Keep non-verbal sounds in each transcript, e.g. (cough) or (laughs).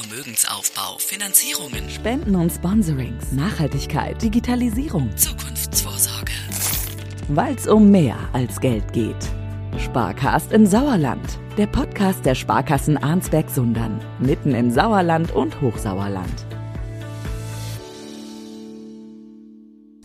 Vermögensaufbau, Finanzierungen, Spenden und Sponsorings, Nachhaltigkeit, Digitalisierung, Zukunftsvorsorge. weil es um mehr als Geld geht. Sparkast im Sauerland, der Podcast der Sparkassen Arnsberg-Sundern, mitten im Sauerland und Hochsauerland.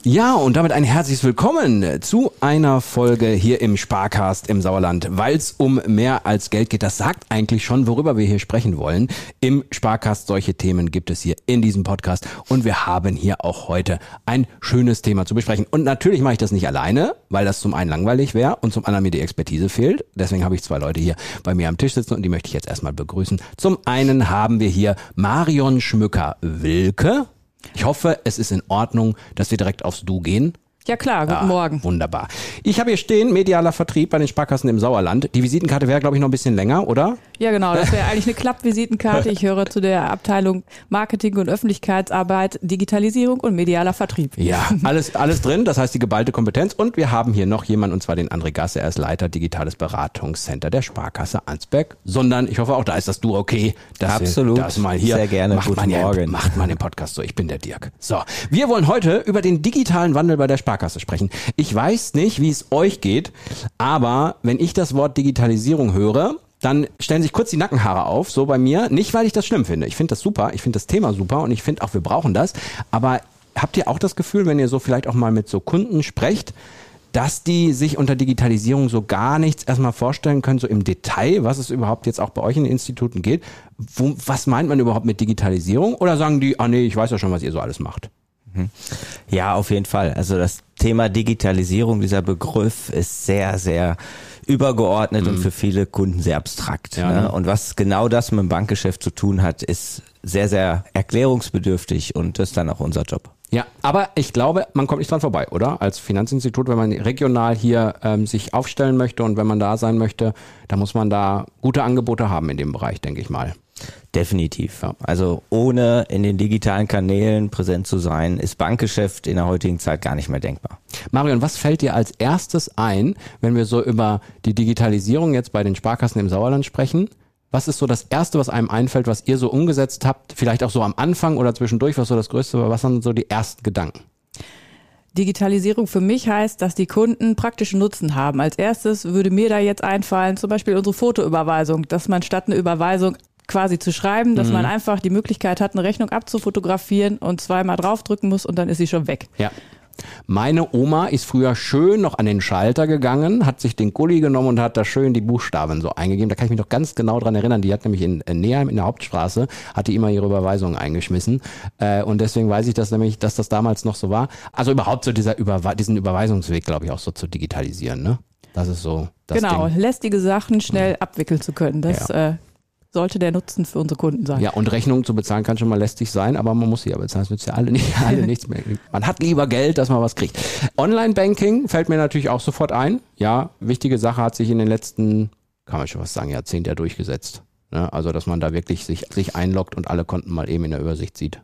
Ja, und damit ein herzliches Willkommen zu einer Folge hier im Sparcast im Sauerland, weil es um mehr als Geld geht. Das sagt eigentlich schon, worüber wir hier sprechen wollen. Im Sparcast solche Themen gibt es hier in diesem Podcast und wir haben hier auch heute ein schönes Thema zu besprechen. Und natürlich mache ich das nicht alleine, weil das zum einen langweilig wäre und zum anderen mir die Expertise fehlt. Deswegen habe ich zwei Leute hier bei mir am Tisch sitzen und die möchte ich jetzt erstmal begrüßen. Zum einen haben wir hier Marion Schmücker-Wilke. Ich hoffe, es ist in Ordnung, dass wir direkt aufs Du gehen. Ja klar, guten Ah, Morgen. Wunderbar. Ich habe hier stehen, medialer Vertrieb bei den Sparkassen im Sauerland. Die Visitenkarte wäre, glaube ich, noch ein bisschen länger, oder? Ja genau, das wäre (laughs) eigentlich eine Klappvisitenkarte. Ich höre zu der Abteilung Marketing und Öffentlichkeitsarbeit, Digitalisierung und medialer Vertrieb. Ja, alles, alles drin. Das heißt, die geballte Kompetenz. Und wir haben hier noch jemanden, und zwar den André Gasse. Er ist Leiter Digitales Beratungscenter der Sparkasse Ansberg. Sondern, ich hoffe auch, da ist das Du okay. Dass Absolut. Das mal hier Sehr gerne. Macht Guten man ja, Morgen. Macht man im Podcast so. Ich bin der Dirk. So. Wir wollen heute über den digitalen Wandel bei der Sparkasse sprechen. Ich weiß nicht, wie es euch geht, aber wenn ich das Wort Digitalisierung höre, dann stellen sich kurz die Nackenhaare auf, so bei mir. Nicht, weil ich das schlimm finde. Ich finde das super. Ich finde das Thema super und ich finde auch, wir brauchen das. Aber habt ihr auch das Gefühl, wenn ihr so vielleicht auch mal mit so Kunden sprecht, dass die sich unter Digitalisierung so gar nichts erstmal vorstellen können, so im Detail, was es überhaupt jetzt auch bei euch in den Instituten geht. Wo, was meint man überhaupt mit Digitalisierung? Oder sagen die, ah nee, ich weiß ja schon, was ihr so alles macht? Ja, auf jeden Fall. Also das Thema Digitalisierung, dieser Begriff ist sehr, sehr übergeordnet und für viele Kunden sehr abstrakt. Mhm. Ja, ne? ne? Und was genau das mit dem Bankgeschäft zu tun hat, ist sehr, sehr erklärungsbedürftig und das ist dann auch unser Job. Ja, aber ich glaube, man kommt nicht dran vorbei, oder? Als Finanzinstitut, wenn man regional hier ähm, sich aufstellen möchte und wenn man da sein möchte, da muss man da gute Angebote haben in dem Bereich, denke ich mal. Definitiv. Also ohne in den digitalen Kanälen präsent zu sein, ist Bankgeschäft in der heutigen Zeit gar nicht mehr denkbar. Marion, was fällt dir als erstes ein, wenn wir so über die Digitalisierung jetzt bei den Sparkassen im Sauerland sprechen? Was ist so das Erste, was einem einfällt, was ihr so umgesetzt habt? Vielleicht auch so am Anfang oder zwischendurch, was so das Größte war? Was sind so die ersten Gedanken? Digitalisierung für mich heißt, dass die Kunden praktischen Nutzen haben. Als erstes würde mir da jetzt einfallen, zum Beispiel unsere Fotoüberweisung, dass man statt eine Überweisung quasi zu schreiben, dass man einfach die Möglichkeit hat, eine Rechnung abzufotografieren und zweimal draufdrücken muss und dann ist sie schon weg. Ja. Meine Oma ist früher schön noch an den Schalter gegangen, hat sich den Gulli genommen und hat da schön die Buchstaben so eingegeben. Da kann ich mich noch ganz genau dran erinnern. Die hat nämlich in äh, Neheim in der Hauptstraße, hat die immer ihre Überweisungen eingeschmissen. Äh, und deswegen weiß ich das nämlich, dass das damals noch so war. Also überhaupt so dieser Überwe diesen Überweisungsweg, glaube ich, auch so zu digitalisieren. Ne? Das ist so das genau, Ding. lästige Sachen schnell abwickeln zu können. Das äh, sollte der Nutzen für unsere Kunden sein. Ja, und Rechnungen zu bezahlen kann schon mal lästig sein, aber man muss sie ja bezahlen. Es nützt ja alle, nicht, (laughs) alle nichts mehr. Man hat lieber Geld, dass man was kriegt. Online-Banking fällt mir natürlich auch sofort ein. Ja, wichtige Sache hat sich in den letzten, kann man schon was sagen, Jahrzehnt ja durchgesetzt. Ne? Also, dass man da wirklich sich, sich einloggt und alle Konten mal eben in der Übersicht sieht.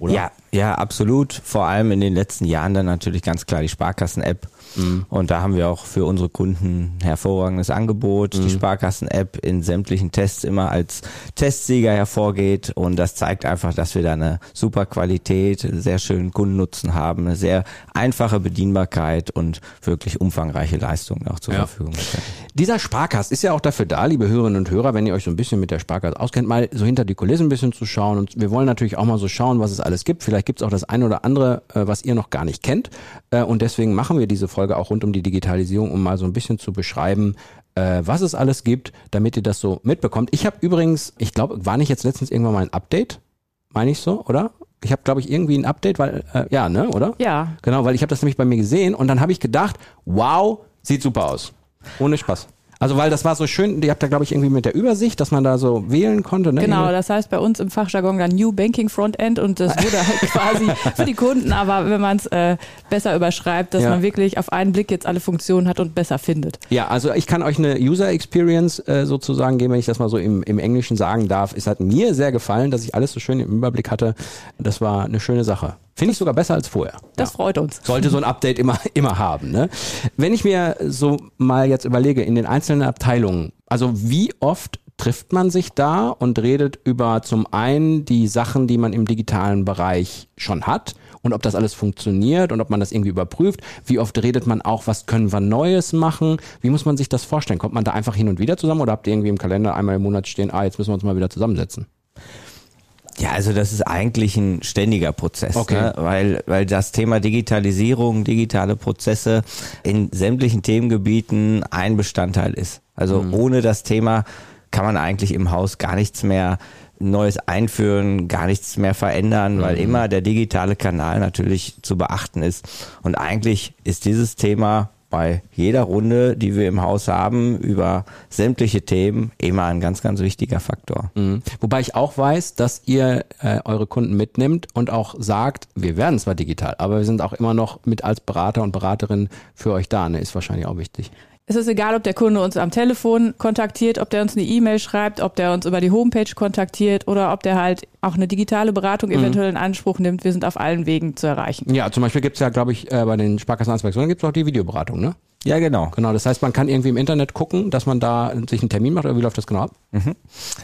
Oder? Ja, ja, absolut. Vor allem in den letzten Jahren dann natürlich ganz klar die Sparkassen-App. Mhm. Und da haben wir auch für unsere Kunden ein hervorragendes Angebot. Mhm. Die Sparkassen-App in sämtlichen Tests immer als Testsieger hervorgeht. Und das zeigt einfach, dass wir da eine super Qualität, sehr schönen Kundennutzen haben, eine sehr einfache Bedienbarkeit und wirklich umfangreiche Leistungen auch zur Ja. Verfügung stellen. Dieser Sparkast ist ja auch dafür da, liebe Hörerinnen und Hörer, wenn ihr euch so ein bisschen mit der Sparkasse auskennt, mal so hinter die Kulissen ein bisschen zu schauen. Und wir wollen natürlich auch mal so schauen, was es alles gibt. Vielleicht gibt es auch das eine oder andere, äh, was ihr noch gar nicht kennt. Äh, und deswegen machen wir diese Folge auch rund um die Digitalisierung, um mal so ein bisschen zu beschreiben, äh, was es alles gibt, damit ihr das so mitbekommt. Ich habe übrigens, ich glaube, war nicht jetzt letztens irgendwann mal ein Update? Meine ich so, oder? Ich habe, glaube ich, irgendwie ein Update, weil, äh, ja, ne, oder? Ja. Genau, weil ich habe das nämlich bei mir gesehen und dann habe ich gedacht, wow, sieht super aus. Ohne Spaß. Also weil das war so schön, ihr habt da glaube ich irgendwie mit der Übersicht, dass man da so wählen konnte. Ne? Genau, das heißt bei uns im Fachjargon dann New Banking Frontend und das wurde halt (laughs) quasi für die Kunden, aber wenn man es äh, besser überschreibt, dass Ja. man wirklich auf einen Blick jetzt alle Funktionen hat und besser findet. Ja, also ich kann euch eine User Experience äh, sozusagen geben, wenn ich das mal so im, im Englischen sagen darf. Es hat mir sehr gefallen, dass ich alles so schön im Überblick hatte. Das war eine schöne Sache. Finde ich sogar besser als vorher. Das freut uns. Sollte so ein Update immer, (laughs) immer haben. Ne? Wenn ich mir so mal jetzt überlege, in den einzelnen Abteilungen, also wie oft trifft man sich da und redet über zum einen die Sachen, die man im digitalen Bereich schon hat und ob das alles funktioniert und ob man das irgendwie überprüft. Wie oft redet man auch, was können wir Neues machen? Wie muss man sich das vorstellen? Kommt man da einfach hin und wieder zusammen oder habt ihr irgendwie im Kalender einmal im Monat stehen, ah, jetzt müssen wir uns mal wieder zusammensetzen? Ja, also das ist eigentlich ein ständiger Prozess, Okay. ne? weil, weil das Thema Digitalisierung, digitale Prozesse in sämtlichen Themengebieten ein Bestandteil ist. Also ohne das Thema kann man eigentlich im Haus gar nichts mehr Neues einführen, gar nichts mehr verändern, weil immer der digitale Kanal natürlich zu beachten ist. Und eigentlich ist dieses Thema bei jeder Runde, die wir im Haus haben, über sämtliche Themen immer ein ganz, ganz wichtiger Faktor. Mhm. Wobei ich auch weiß, dass ihr äh, eure Kunden mitnimmt und auch sagt, wir werden zwar digital, aber wir sind auch immer noch mit als Berater und Beraterin für euch da. Ne? Ist wahrscheinlich auch wichtig. Es ist egal, ob der Kunde uns am Telefon kontaktiert, ob der uns eine E-Mail schreibt, ob der uns über die Homepage kontaktiert oder ob der halt auch eine digitale Beratung eventuell in Anspruch nimmt. Wir sind auf allen Wegen zu erreichen. Ja, zum Beispiel gibt's ja, glaube ich, äh, bei den Sparkassen Ansprechpersonen gibt's auch die Videoberatung, ne? Ja, genau. Genau, das heißt, man kann irgendwie im Internet gucken, dass man da sich einen Termin macht oder wie läuft das genau ab?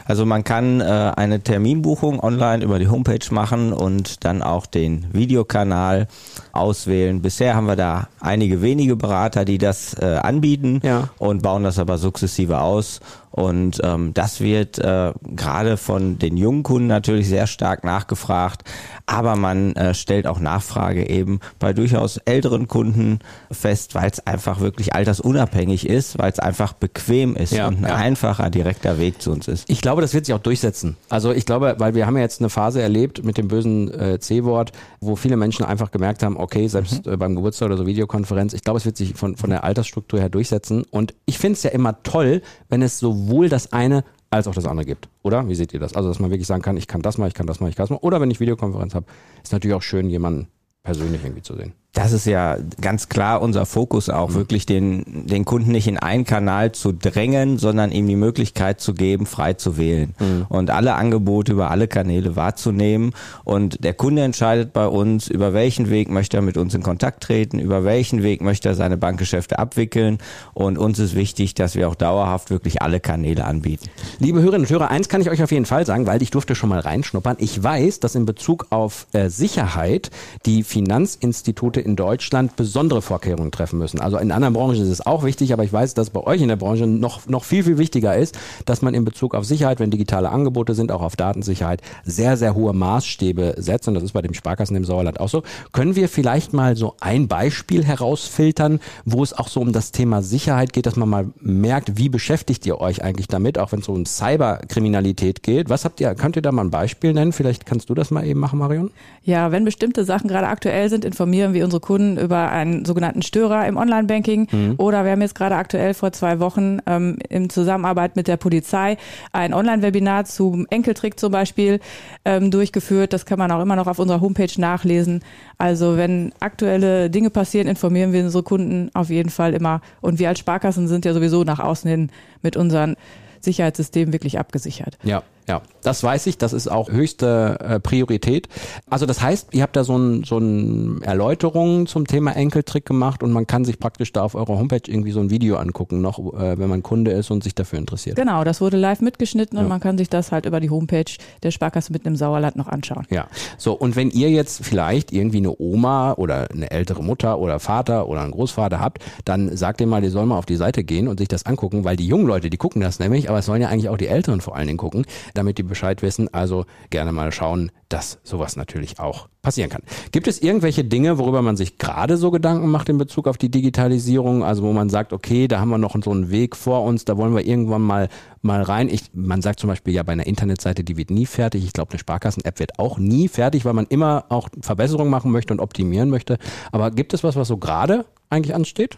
Also man kann äh, eine Terminbuchung online über die Homepage machen und dann auch den Videokanal auswählen. Bisher haben wir da einige wenige Berater, die das äh, anbieten Ja. und bauen das aber sukzessive aus. Und ähm, das wird äh, gerade von den jungen Kunden natürlich sehr stark nachgefragt. Aber man äh, stellt auch Nachfrage eben bei durchaus älteren Kunden fest, weil es einfach wirklich altersunabhängig ist, weil es einfach bequem ist Ja, und ein ja. einfacher, direkter Weg zu uns ist. Ich glaube, das wird sich auch durchsetzen. Also ich glaube, weil wir haben ja jetzt eine Phase erlebt mit dem bösen äh, C-Wort, wo viele Menschen einfach gemerkt haben, okay, selbst äh, beim Geburtstag oder so Videokonferenz, ich glaube, es wird sich von, von der Altersstruktur her durchsetzen. Und ich finde es ja immer toll, wenn es sowohl das eine als auch das andere gibt. Oder? Wie seht ihr das? Also, dass man wirklich sagen kann, ich kann das mal, ich kann das mal, ich kann das mal. Oder wenn ich Videokonferenz habe, ist natürlich auch schön, jemanden persönlich irgendwie zu sehen. Das ist ja ganz klar unser Fokus auch, wirklich den, den Kunden nicht in einen Kanal zu drängen, sondern ihm die Möglichkeit zu geben, frei zu wählen und alle Angebote über alle Kanäle wahrzunehmen. Und der Kunde entscheidet bei uns, über welchen Weg möchte er mit uns in Kontakt treten, über welchen Weg möchte er seine Bankgeschäfte abwickeln. Und uns ist wichtig, dass wir auch dauerhaft wirklich alle Kanäle anbieten. Liebe Hörerinnen und Hörer, eins kann ich euch auf jeden Fall sagen, weil ich durfte schon mal reinschnuppern. Ich weiß, dass in Bezug auf äh, Sicherheit die Finanzinstitute in Deutschland besondere Vorkehrungen treffen müssen. Also in anderen Branchen ist es auch wichtig, aber ich weiß, dass bei euch in der Branche noch, noch viel, viel wichtiger ist, dass man in Bezug auf Sicherheit, wenn digitale Angebote sind, auch auf Datensicherheit, sehr, sehr hohe Maßstäbe setzt. Und das ist bei den Sparkassen im Sauerland auch so. Können wir vielleicht mal so ein Beispiel herausfiltern, wo es auch so um das Thema Sicherheit geht, dass man mal merkt, wie beschäftigt ihr euch eigentlich damit, auch wenn es um Cyberkriminalität geht. Was habt ihr, könnt ihr da mal ein Beispiel nennen? Vielleicht kannst du das mal eben machen, Marion? Ja, wenn bestimmte Sachen gerade aktuell sind, informieren wir unsere Kunden über einen sogenannten Störer im Online-Banking. Oder wir haben jetzt gerade aktuell vor zwei Wochen ähm, in Zusammenarbeit mit der Polizei ein Online-Webinar zum Enkeltrick zum Beispiel ähm, durchgeführt. Das kann man auch immer noch auf unserer Homepage nachlesen. Also wenn aktuelle Dinge passieren, informieren wir unsere Kunden auf jeden Fall immer. Und wir als Sparkassen sind ja sowieso nach außen hin mit unseren Sicherheitssystemen wirklich abgesichert. Ja, ja, das weiß ich. Das ist auch höchste äh, Priorität. Also das heißt, ihr habt da so ein, so ein Erläuterungen zum Thema Enkeltrick gemacht und man kann sich praktisch da auf eurer Homepage irgendwie so ein Video angucken, noch äh, wenn man Kunde ist und sich dafür interessiert. Genau, das wurde live mitgeschnitten und Ja. man kann sich das halt über die Homepage der Sparkasse mitten im Sauerland noch anschauen. Ja, so und wenn ihr jetzt vielleicht irgendwie eine Oma oder eine ältere Mutter oder Vater oder einen Großvater habt, dann sagt ihr mal, die sollen mal auf die Seite gehen und sich das angucken, weil die jungen Leute, die gucken das nämlich, aber es sollen ja eigentlich auch die Älteren vor allen Dingen gucken, damit die Bescheid wissen. Also gerne mal schauen, dass sowas natürlich auch passieren kann. Gibt es irgendwelche Dinge, worüber man sich gerade so Gedanken macht in Bezug auf die Digitalisierung? Also wo man sagt, okay, da haben wir noch so einen Weg vor uns, da wollen wir irgendwann mal mal rein. Ich, man sagt zum Beispiel ja bei einer Internetseite, die wird nie fertig. Ich glaube, eine Sparkassen-App wird auch nie fertig, weil man immer auch Verbesserungen machen möchte und optimieren möchte. Aber gibt es was, was so gerade eigentlich ansteht?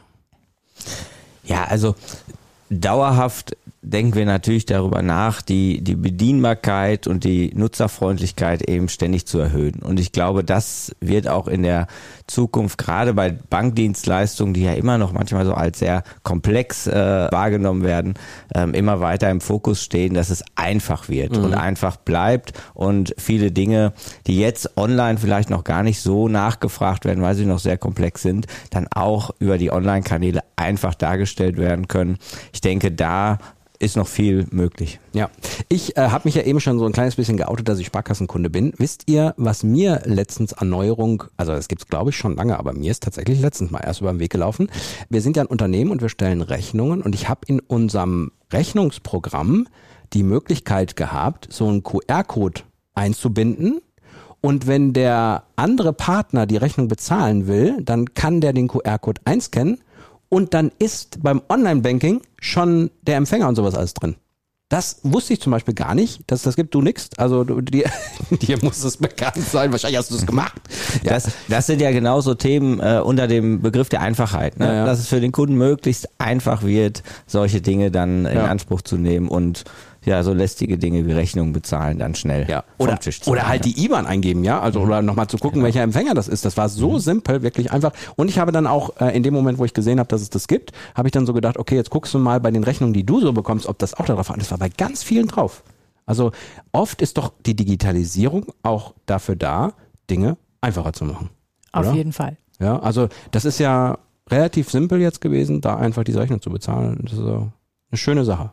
Ja, also dauerhaft denken wir natürlich darüber nach, die, die Bedienbarkeit und die Nutzerfreundlichkeit eben ständig zu erhöhen. Und ich glaube, das wird auch in der Zukunft, gerade bei Bankdienstleistungen, die ja immer noch manchmal so als sehr komplex äh, wahrgenommen werden, ähm, immer weiter im Fokus stehen, dass es einfach wird und einfach bleibt und viele Dinge, die jetzt online vielleicht noch gar nicht so nachgefragt werden, weil sie noch sehr komplex sind, dann auch über die Online-Kanäle einfach dargestellt werden können. Ich denke, da ist noch viel möglich. Ja, ich äh, habe mich ja eben schon so ein kleines bisschen geoutet, dass ich Sparkassenkunde bin. Wisst ihr, was mir letztens an Neuerung, also das gibt's glaube ich schon lange, aber mir ist tatsächlich letztens mal erst über den Weg gelaufen. Wir sind ja ein Unternehmen und wir stellen Rechnungen und ich habe in unserem Rechnungsprogramm die Möglichkeit gehabt, so einen QR-Code einzubinden. Und wenn der andere Partner die Rechnung bezahlen will, dann kann der den QR-Code einscannen und dann ist beim Online-Banking schon der Empfänger und sowas alles drin. Das wusste ich zum Beispiel gar nicht, dass das gibt. Du nix. Also du, dir, (laughs) dir muss es bekannt sein. Wahrscheinlich hast du es gemacht. Ja. Das, das sind ja genauso Themen äh, unter dem Begriff der Einfachheit. Ne? Ja, ja. Dass es für den Kunden möglichst einfach wird, solche Dinge dann in. Anspruch zu nehmen und ja, so lästige Dinge wie Rechnungen bezahlen dann schnell Ja, vom oder, Tisch zu oder halt die IBAN eingeben, ja, also oder nochmal zu gucken, welcher Empfänger das ist. Das war so simpel, wirklich einfach. Und ich habe dann auch äh, in dem Moment, wo ich gesehen habe, dass es das gibt, habe ich dann so gedacht, okay, jetzt guckst du mal bei den Rechnungen, die du so bekommst, ob das auch da drauf war. Und Das war bei ganz vielen drauf. Also oft ist doch die Digitalisierung auch dafür da, Dinge einfacher zu machen. Auf oder? jeden Fall. Ja, also das ist ja relativ simpel jetzt gewesen, da einfach diese Rechnung zu bezahlen. Das ist so eine schöne Sache.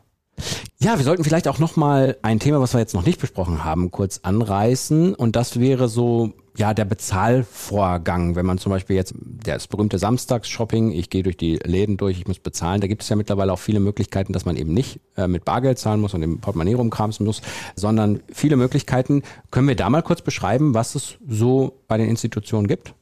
Ja, wir sollten vielleicht auch noch mal ein Thema, was wir jetzt noch nicht besprochen haben, kurz anreißen. Und das wäre so, ja, der Bezahlvorgang. Wenn man zum Beispiel jetzt, das berühmte Samstags-Shopping, ich gehe durch die Läden durch, ich muss bezahlen. Da gibt es ja mittlerweile auch viele Möglichkeiten, dass man eben nicht äh, mit Bargeld zahlen muss und im Portemonnaie rumkramsen muss, sondern viele Möglichkeiten. Können wir da mal kurz beschreiben, was es so bei den Institutionen gibt?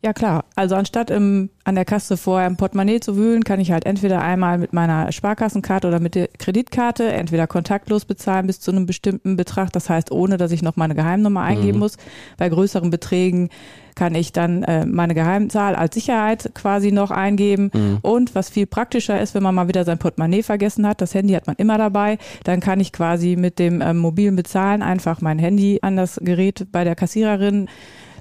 Ja klar, also anstatt im, an der Kasse vorher im Portemonnaie zu wühlen, kann ich halt entweder einmal mit meiner Sparkassenkarte oder mit der Kreditkarte entweder kontaktlos bezahlen bis zu einem bestimmten Betrag, das heißt ohne, dass ich noch meine Geheimnummer eingeben muss. Bei größeren Beträgen kann ich dann äh, meine Geheimzahl als Sicherheit quasi noch eingeben. Und was viel praktischer ist, wenn man mal wieder sein Portemonnaie vergessen hat, das Handy hat man immer dabei, dann kann ich quasi mit dem ähm, mobilen Bezahlen einfach mein Handy an das Gerät bei der Kassiererin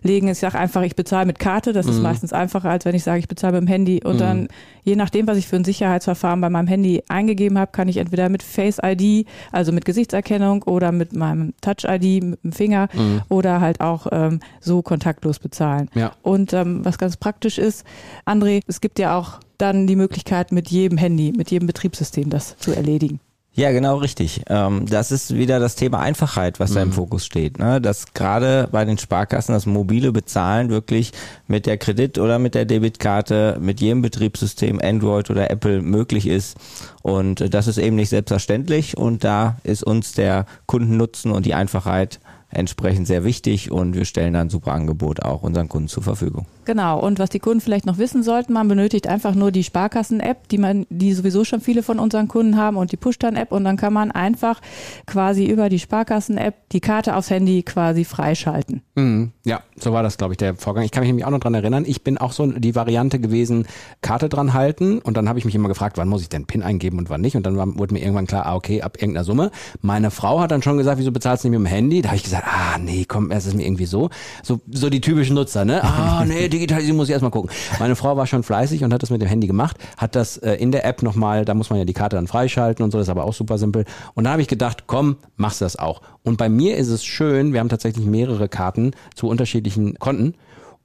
legen. Ich sage einfach, ich bezahle mit Karte. Das ist meistens einfacher, als wenn ich sage, ich bezahle mit dem Handy. Und dann, je nachdem, was ich für ein Sicherheitsverfahren bei meinem Handy eingegeben habe, kann ich entweder mit Face ID, also mit Gesichtserkennung oder mit meinem Touch ID, mit dem Finger oder halt auch ähm, so kontaktlos bezahlen. Ja. Und ähm, was ganz praktisch ist, André, es gibt ja auch dann die Möglichkeit, mit jedem Handy, mit jedem Betriebssystem das zu erledigen. Ja, genau richtig. Ähm, das ist wieder das Thema Einfachheit, was da im Fokus steht. Ne? Dass gerade bei den Sparkassen das mobile Bezahlen wirklich mit der Kredit- oder mit der Debitkarte, mit jedem Betriebssystem, Android oder Apple möglich ist. Und äh, das ist eben nicht selbstverständlich. Und da ist uns der Kundennutzen und die Einfachheit entsprechend sehr wichtig und wir stellen da ein super Angebot auch unseren Kunden zur Verfügung. Genau. Und was die Kunden vielleicht noch wissen sollten, man benötigt einfach nur die Sparkassen-App, die man, die sowieso schon viele von unseren Kunden haben und die Push-Dann-App und dann kann man einfach quasi über die Sparkassen-App die Karte aufs Handy quasi freischalten. Mhm. Ja, so war das, glaube ich, der Vorgang. Ich kann mich nämlich auch noch dran erinnern. Ich bin auch so die Variante gewesen, Karte dran halten und dann habe ich mich immer gefragt, wann muss ich denn PIN eingeben und wann nicht. Und dann war, wurde mir irgendwann klar, ah, okay, ab irgendeiner Summe. Meine Frau hat dann schon gesagt, wieso bezahlst du nicht mit dem Handy? Da habe ich gesagt, ah, nee, komm, es ist mir irgendwie so. So, so die typischen Nutzer, ne? Ah, nee, Digitalisierung muss ich erstmal gucken. Meine Frau war schon fleißig und hat das mit dem Handy gemacht, hat das äh, in der App nochmal, da muss man ja die Karte dann freischalten und so, das ist aber auch super simpel. Und da habe ich gedacht, komm, machst das auch. Und bei mir ist es schön, wir haben tatsächlich mehrere Karten zu unterschiedlichen Konten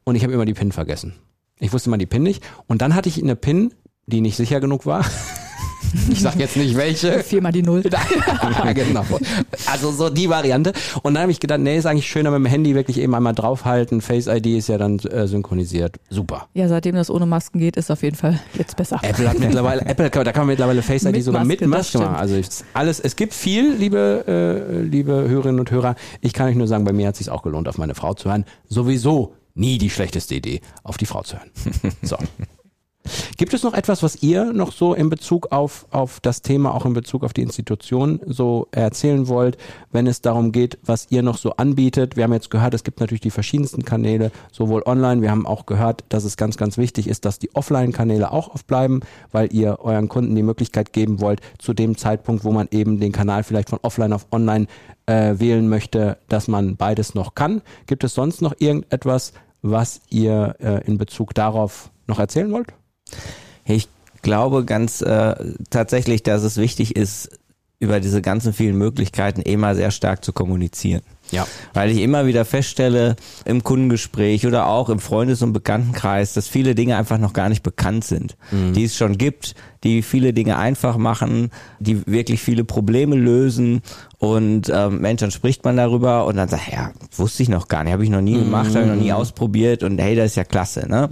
und ich habe immer die PIN vergessen. Ich wusste immer die PIN nicht. Und dann hatte ich eine PIN, die nicht sicher genug war. (laughs) Ich sag jetzt nicht welche. (laughs) Viermal die Null. (laughs) Genau. Also so die Variante. Und dann habe ich gedacht, nee, ist eigentlich schöner mit dem Handy wirklich eben einmal draufhalten. Face ID ist ja dann äh, synchronisiert. Super. Ja, seitdem das ohne Masken geht, ist auf jeden Fall jetzt besser. Apple hat mittlerweile, (laughs) Apple, da kann man mittlerweile Face ID Mit sogar mit Maske, machen. Also alles, es gibt viel, liebe, äh, liebe Hörerinnen und Hörer. Ich kann euch nur sagen, bei mir hat es sich auch gelohnt, auf meine Frau zu hören. Sowieso nie die schlechteste Idee, auf die Frau zu hören. So. Gibt es noch etwas, was ihr noch so in Bezug auf, auf das Thema, auch in Bezug auf die Institution so erzählen wollt, wenn es darum geht, was ihr noch so anbietet? Wir haben jetzt gehört, es gibt natürlich die verschiedensten Kanäle, sowohl online. Wir haben auch gehört, dass es ganz, ganz wichtig ist, dass die Offline-Kanäle auch aufbleiben, weil ihr euren Kunden die Möglichkeit geben wollt, zu dem Zeitpunkt, wo man eben den Kanal vielleicht von offline auf online äh, wählen möchte, dass man beides noch kann. Gibt es sonst noch irgendetwas, was ihr äh, in Bezug darauf noch erzählen wollt? Ich glaube ganz äh, tatsächlich, dass es wichtig ist, über diese ganzen vielen Möglichkeiten immer sehr stark zu kommunizieren. Ja. Weil ich immer wieder feststelle im Kundengespräch oder auch im Freundes- und Bekanntenkreis, dass viele Dinge einfach noch gar nicht bekannt sind, Mhm. die es schon gibt, die viele Dinge einfach machen, die wirklich viele Probleme lösen und ähm, Mensch, dann spricht man darüber und dann sagt, ja, wusste ich noch gar nicht, habe ich noch nie gemacht, habe ich noch Mhm. nie ausprobiert und hey, das ist ja klasse, ne?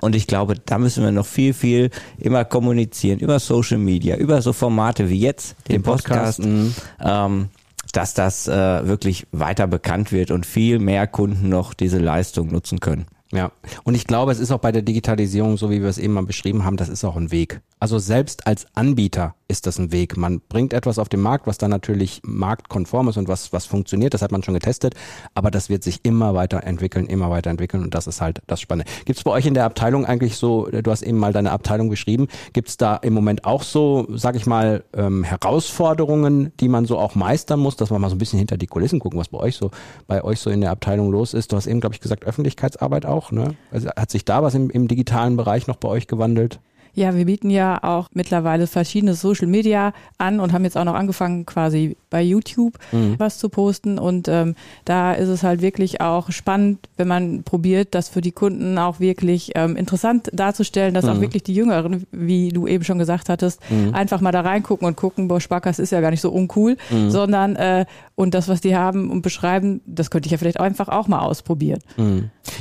Und ich glaube, da müssen wir noch viel, viel immer kommunizieren über Social Media, über so Formate wie jetzt, den, Den Podcast, Podcast, ähm, dass das äh, wirklich weiter bekannt wird und viel mehr Kunden noch diese Leistung nutzen können. Ja, und ich glaube, es ist auch bei der Digitalisierung, so wie wir es eben mal beschrieben haben, das ist auch ein Weg. Also selbst als Anbieter ist das ein Weg. Man bringt etwas auf den Markt, was dann natürlich marktkonform ist und was, was funktioniert, das hat man schon getestet, aber das wird sich immer weiter entwickeln, immer weiter entwickeln und das ist halt das Spannende. Gibt es bei euch in der Abteilung eigentlich so, du hast eben mal deine Abteilung beschrieben, gibt es da im Moment auch so, sag ich mal, ähm, Herausforderungen, die man so auch meistern muss, dass man mal so ein bisschen hinter die Kulissen gucken, was bei euch so, bei euch so in der Abteilung los ist. Du hast eben, glaube ich, gesagt, Öffentlichkeitsarbeit auch, ne? Also hat sich da was im, im digitalen Bereich noch bei euch gewandelt? Ja, wir bieten ja auch mittlerweile verschiedene Social Media an und haben jetzt auch noch angefangen, quasi bei YouTube was zu posten. Und ähm, da ist es halt wirklich auch spannend, wenn man probiert, das für die Kunden auch wirklich ähm, interessant darzustellen, dass auch wirklich die Jüngeren, wie du eben schon gesagt hattest, einfach mal da reingucken und gucken, boah, Sparkasse ist ja gar nicht so uncool, sondern äh, und das, was die haben und beschreiben, das könnte ich ja vielleicht einfach auch mal ausprobieren.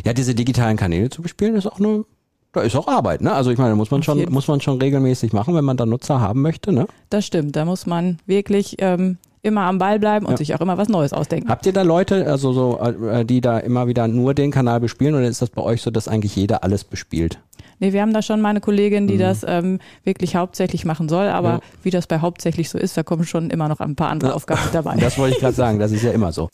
Ja, diese digitalen Kanäle zu bespielen, ist auch eine, da ist auch Arbeit, ne? Also ich meine, muss man schon, muss man schon regelmäßig machen, wenn man da Nutzer haben möchte, ne? Das stimmt, da muss man wirklich ähm, immer am Ball bleiben und Ja. sich auch immer was Neues ausdenken. Habt ihr da Leute, also so, äh, die da immer wieder nur den Kanal bespielen oder ist das bei euch so, dass eigentlich jeder alles bespielt? Nee, wir haben da schon mal eine Kollegin, die das ähm, wirklich hauptsächlich machen soll, aber Mhm. Ja. wie das bei hauptsächlich so ist, da kommen schon immer noch ein paar andere Aufgaben mit dabei. (laughs) Das wollte ich gerade sagen, das ist ja immer so.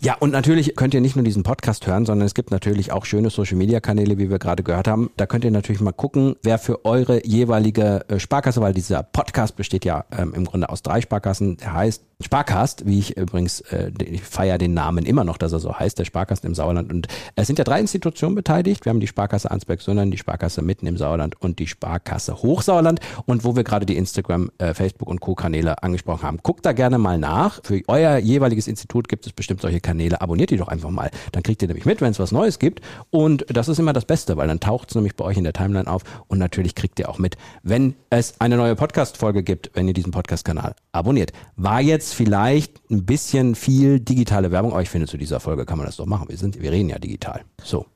Ja, und natürlich könnt ihr nicht nur diesen Podcast hören, sondern es gibt natürlich auch schöne Social-Media-Kanäle, wie wir gerade gehört haben. Da könnt ihr natürlich mal gucken, wer für eure jeweilige äh, Sparkasse, weil dieser Podcast besteht ja ähm, im Grunde aus drei Sparkassen, der heißt Sparcast, wie ich übrigens, äh, ich feiere den Namen immer noch, dass er so heißt, der Sparkassen im Sauerland. Und es sind ja drei Institutionen beteiligt. Wir haben die Sparkasse Ansberg-Sondern, die Sparkasse mitten im Sauerland und die Sparkasse Hochsauerland. Und wo wir gerade die Instagram, äh, Facebook und Co-Kanäle angesprochen haben, guckt da gerne mal nach. Für euer jeweiliges Institut gibt es bestimmt solche Kanäle. Abonniert die doch einfach mal. Dann kriegt ihr nämlich mit, wenn es was Neues gibt. Und das ist immer das Beste, weil dann taucht es nämlich bei euch in der Timeline auf. Und natürlich kriegt ihr auch mit, wenn es eine neue Podcast-Folge gibt, wenn ihr diesen Podcast-Kanal abonniert. War jetzt vielleicht ein bisschen viel digitale Werbung, aber ich finde, zu dieser Folge kann man das doch machen. Wir sind, wir reden ja digital. So.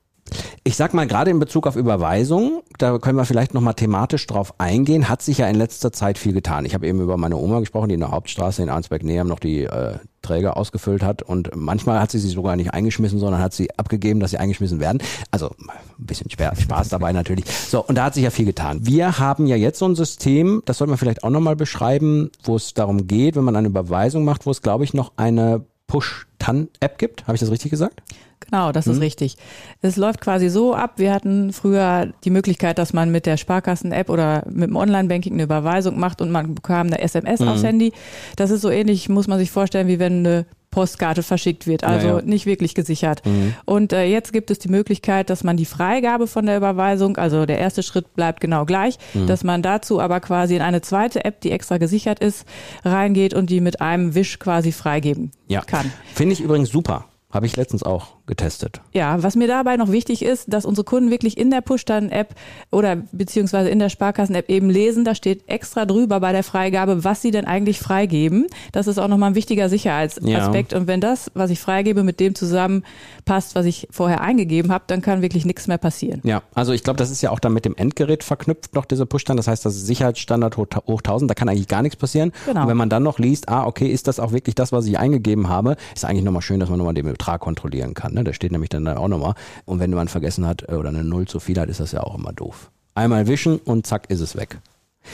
Ich sag mal, gerade in Bezug auf Überweisung, da können wir vielleicht nochmal thematisch drauf eingehen, hat sich ja in letzter Zeit viel getan. Ich habe eben über meine Oma gesprochen, die in der Hauptstraße in Arnsberg-Neheim noch die äh, Träger ausgefüllt hat und manchmal hat sie sie sogar nicht eingeschmissen, sondern hat sie abgegeben, dass sie eingeschmissen werden. Also ein bisschen Spaß dabei natürlich. So, und da hat sich ja viel getan. Wir haben ja jetzt so ein System, das sollte man vielleicht auch nochmal beschreiben, wo es darum geht, wenn man eine Überweisung macht, wo es, glaube ich, noch eine Push-Tan-App gibt. Habe ich das richtig gesagt? Genau, das Hm? ist richtig. Es läuft quasi so ab. Wir hatten früher die Möglichkeit, dass man mit der Sparkassen-App oder mit dem Online-Banking eine Überweisung macht und man bekam eine SMS Hm. aufs Handy. Das ist so ähnlich, muss man sich vorstellen, wie wenn eine Postkarte verschickt wird, also Ja, ja. nicht wirklich gesichert. Und äh, jetzt gibt es die Möglichkeit, dass man die Freigabe von der Überweisung, also der erste Schritt bleibt genau gleich, dass man dazu aber quasi in eine zweite App, die extra gesichert ist, reingeht und die mit einem Wisch quasi freigeben kann. Finde ich übrigens super. Habe ich letztens auch getestet. Ja, was mir dabei noch wichtig ist, dass unsere Kunden wirklich in der Push-Dann-App oder beziehungsweise in der Sparkassen-App eben lesen, da steht extra drüber bei der Freigabe, was sie denn eigentlich freigeben. Das ist auch nochmal ein wichtiger Sicherheitsaspekt. Und wenn das, was ich freigebe, mit dem zusammenpasst, was ich vorher eingegeben habe, dann kann wirklich nichts mehr passieren. Ja, also ich glaube, das ist ja auch dann mit dem Endgerät verknüpft noch dieser Push-Stand. Das heißt, das ist Sicherheitsstandard hoch hoch 1000, da kann eigentlich gar nichts passieren. Genau. Und wenn man dann noch liest, ah, okay, ist das auch wirklich das, was ich eingegeben habe, ist eigentlich nochmal schön, dass man nochmal den Betrag kontrollieren kann. Ne? Da steht nämlich dann auch nochmal. Und wenn man vergessen hat äh, oder eine Null zu viel hat, ist das ja auch immer doof. Einmal wischen und zack ist es weg.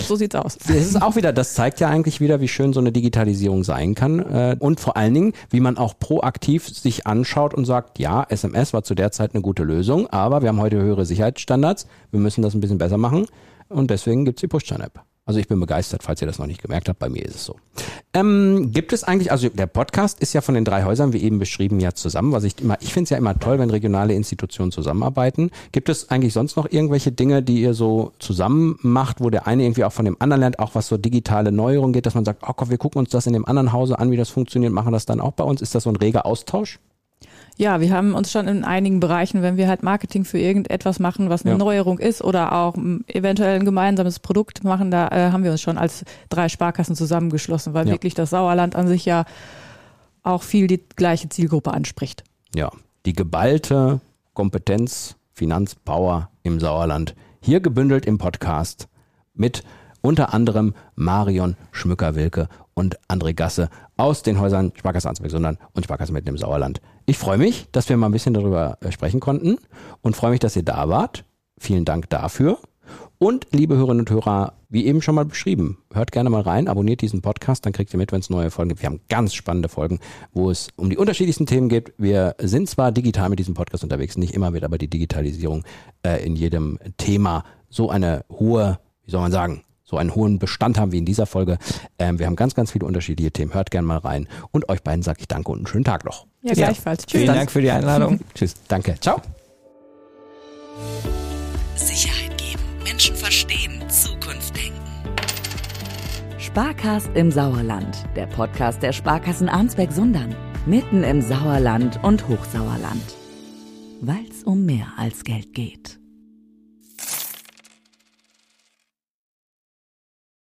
So sieht's aus. (laughs) Es ist auch wieder, das zeigt ja eigentlich wieder, wie schön so eine Digitalisierung sein kann äh, und vor allen Dingen, wie man auch proaktiv sich anschaut und sagt, ja, SMS war zu der Zeit eine gute Lösung, aber wir haben heute höhere Sicherheitsstandards, wir müssen das ein bisschen besser machen und deswegen gibt's die Push-App. Also ich bin begeistert, falls ihr das noch nicht gemerkt habt, bei mir ist es so. Ähm, gibt es eigentlich, also der Podcast ist ja von den drei Häusern, wie eben beschrieben, ja zusammen, was ich immer, ich finde es ja immer toll, wenn regionale Institutionen zusammenarbeiten. Gibt es eigentlich sonst noch irgendwelche Dinge, die ihr so zusammen macht, wo der eine irgendwie auch von dem anderen lernt, auch was so digitale Neuerungen geht, dass man sagt, oh Gott, wir gucken uns das in dem anderen Hause an, wie das funktioniert, machen das dann auch bei uns? Ist das so ein reger Austausch? Ja, wir haben uns schon in einigen Bereichen, wenn wir halt Marketing für irgendetwas machen, was eine Ja. Neuerung ist oder auch eventuell ein gemeinsames Produkt machen, da äh, haben wir uns schon als drei Sparkassen zusammengeschlossen, weil Ja. wirklich das Sauerland an sich ja auch viel die gleiche Zielgruppe anspricht. Ja, die geballte Kompetenz, Finanzpower im Sauerland. Hier gebündelt im Podcast mit unter anderem Marion Schmücker-Wilke und André Gasse aus den Häusern Sparkasse Ansberg, sondern und Sparkasse mitten im Sauerland. Ich freue mich, dass wir mal ein bisschen darüber äh, sprechen konnten und freue mich, dass ihr da wart. Vielen Dank dafür. Und liebe Hörerinnen und Hörer, wie eben schon mal beschrieben, hört gerne mal rein, abonniert diesen Podcast, dann kriegt ihr mit, wenn es neue Folgen gibt. Wir haben ganz spannende Folgen, wo es um die unterschiedlichsten Themen geht. Wir sind zwar digital mit diesem Podcast unterwegs, nicht immer wird aber die Digitalisierung äh, in jedem Thema so eine hohe, wie soll man sagen, so einen hohen Bestand haben wie in dieser Folge. Ähm, wir haben ganz, ganz viele unterschiedliche Themen. Hört gerne mal rein. Und euch beiden sage ich Danke und einen schönen Tag noch. Ja, gleichfalls. Tschüss. Vielen Dank für die Einladung. (laughs) Tschüss. Danke. Ciao. Sicherheit geben, Menschen verstehen, Zukunft denken. Sparkast im Sauerland, der Podcast der Sparkassen Arnsberg-Sundern. Mitten im Sauerland und Hochsauerland. Weil's um mehr als Geld geht.